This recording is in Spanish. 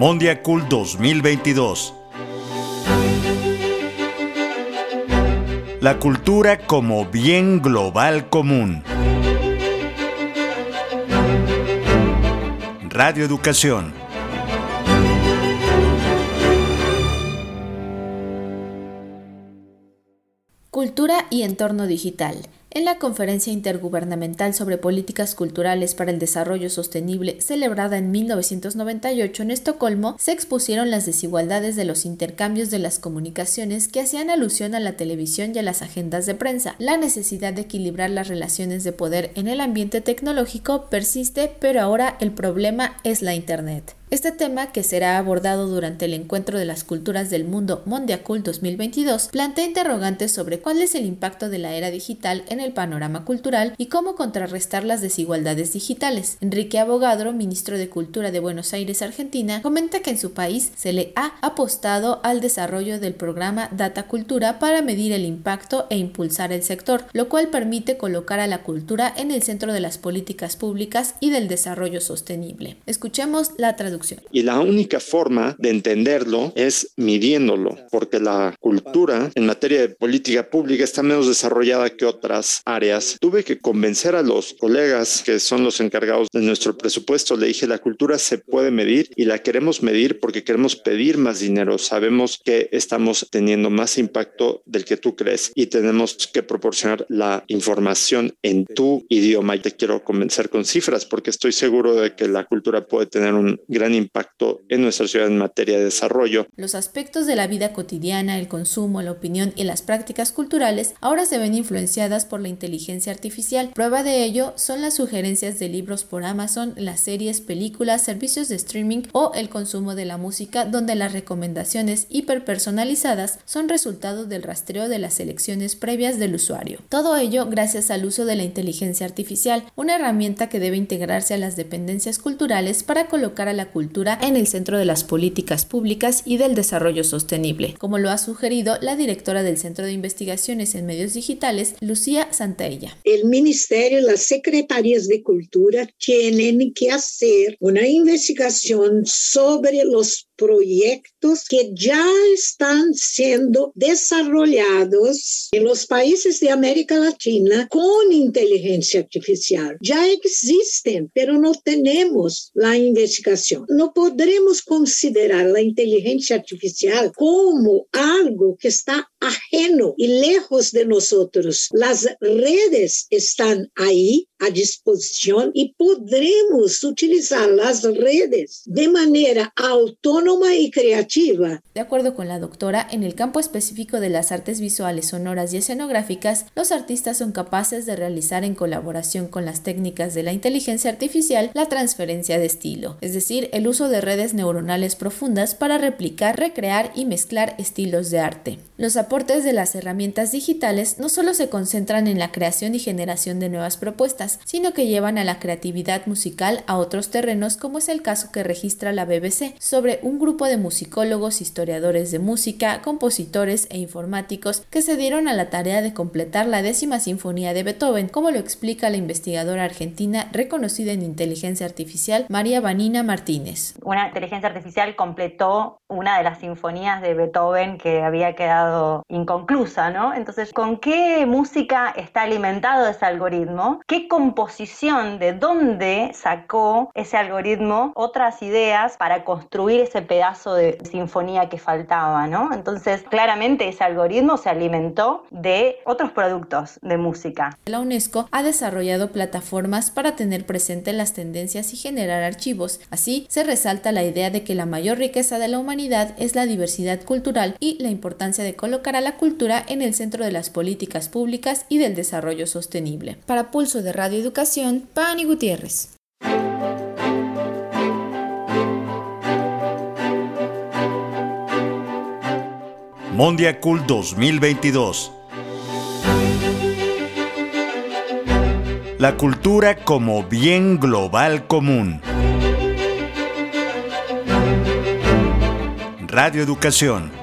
Mondiacul 2022. La cultura como bien global común. Radio Educación. Cultura y entorno digital. En la Conferencia Intergubernamental sobre Políticas Culturales para el Desarrollo Sostenible, celebrada en 1998 en Estocolmo, se expusieron las desigualdades de los intercambios de las comunicaciones que hacían alusión a la televisión y a las agendas de prensa. La necesidad de equilibrar las relaciones de poder en el ambiente tecnológico persiste, pero ahora el problema es la Internet. Este tema, que será abordado durante el Encuentro de las Culturas del Mundo Mondiacul 2022, plantea interrogantes sobre cuál es el impacto de la era digital en el panorama cultural y cómo contrarrestar las desigualdades digitales. Enrique Abogadro, ministro de Cultura de Buenos Aires, Argentina, comenta que en su país se le ha apostado al desarrollo del programa Data Cultura para medir el impacto e impulsar el sector, lo cual permite colocar a la cultura en el centro de las políticas públicas y del desarrollo sostenible. Escuchemos la traducción y la única forma de entenderlo es midiéndolo, porque la cultura en materia de política pública está menos desarrollada que otras áreas. Tuve que convencer a los colegas que son los encargados de nuestro presupuesto. Le dije, la cultura se puede medir y la queremos medir porque queremos pedir más dinero. Sabemos que estamos teniendo más impacto del que tú crees y tenemos que proporcionar la información en tu idioma. Y te quiero convencer con cifras porque estoy seguro de que la cultura puede tener un gran impacto en nuestra ciudad en materia de desarrollo. Los aspectos de la vida cotidiana, el consumo, la opinión y las prácticas culturales ahora se ven influenciadas por la inteligencia artificial. Prueba de ello son las sugerencias de libros por Amazon, las series, películas, servicios de streaming o el consumo de la música, donde las recomendaciones hiperpersonalizadas son resultado del rastreo de las selecciones previas del usuario. Todo ello gracias al uso de la inteligencia artificial, una herramienta que debe integrarse a las dependencias culturales para colocar a la cultura cultura en el centro de las políticas públicas y del desarrollo sostenible, como lo ha sugerido la directora del Centro de Investigaciones en Medios Digitales, Lucía Santaella. El Ministerio y las Secretarías de Cultura tienen que hacer una investigación sobre los proyectos que ya están siendo desarrollados en los países de América Latina con inteligencia artificial. Ya existen, pero no tenemos la investigación. No podremos considerar la inteligencia artificial como algo que está ajeno y lejos de nosotros. Las redes están ahí a disposición y podremos utilizar las redes de manera autónoma y creativa. De acuerdo con la doctora, en el campo específico de las artes visuales, sonoras y escenográficas, los artistas son capaces de realizar en colaboración con las técnicas de la inteligencia artificial la transferencia de estilo, es decir, el uso de redes neuronales profundas para replicar, recrear y mezclar estilos de arte. Los aportes de las herramientas digitales no solo se concentran en la creación y generación de nuevas propuestas, sino que llevan a la creatividad musical a otros terrenos como es el caso que registra la BBC sobre un grupo de musicólogos, historiadores de música, compositores e informáticos que se dieron a la tarea de completar la décima sinfonía de Beethoven, como lo explica la investigadora argentina reconocida en inteligencia artificial María Vanina Martínez. Una inteligencia artificial completó una de las sinfonías de Beethoven que había quedado inconclusa, ¿no? Entonces, ¿con qué música está alimentado ese algoritmo? ¿Qué composición, de dónde sacó ese algoritmo otras ideas para construir ese pedazo de sinfonía que faltaba, ¿no? Entonces, claramente ese algoritmo se alimentó de otros productos de música. La UNESCO ha desarrollado plataformas para tener presente las tendencias y generar archivos. Así, se resalta la idea de que la mayor riqueza de la humanidad es la diversidad cultural y la importancia de colocar a la cultura en el centro de las políticas públicas y del desarrollo sostenible. Para Pulso de Radio Educación, Pani Gutiérrez. Mondiacul 2022. La cultura como bien global común. Radio Educación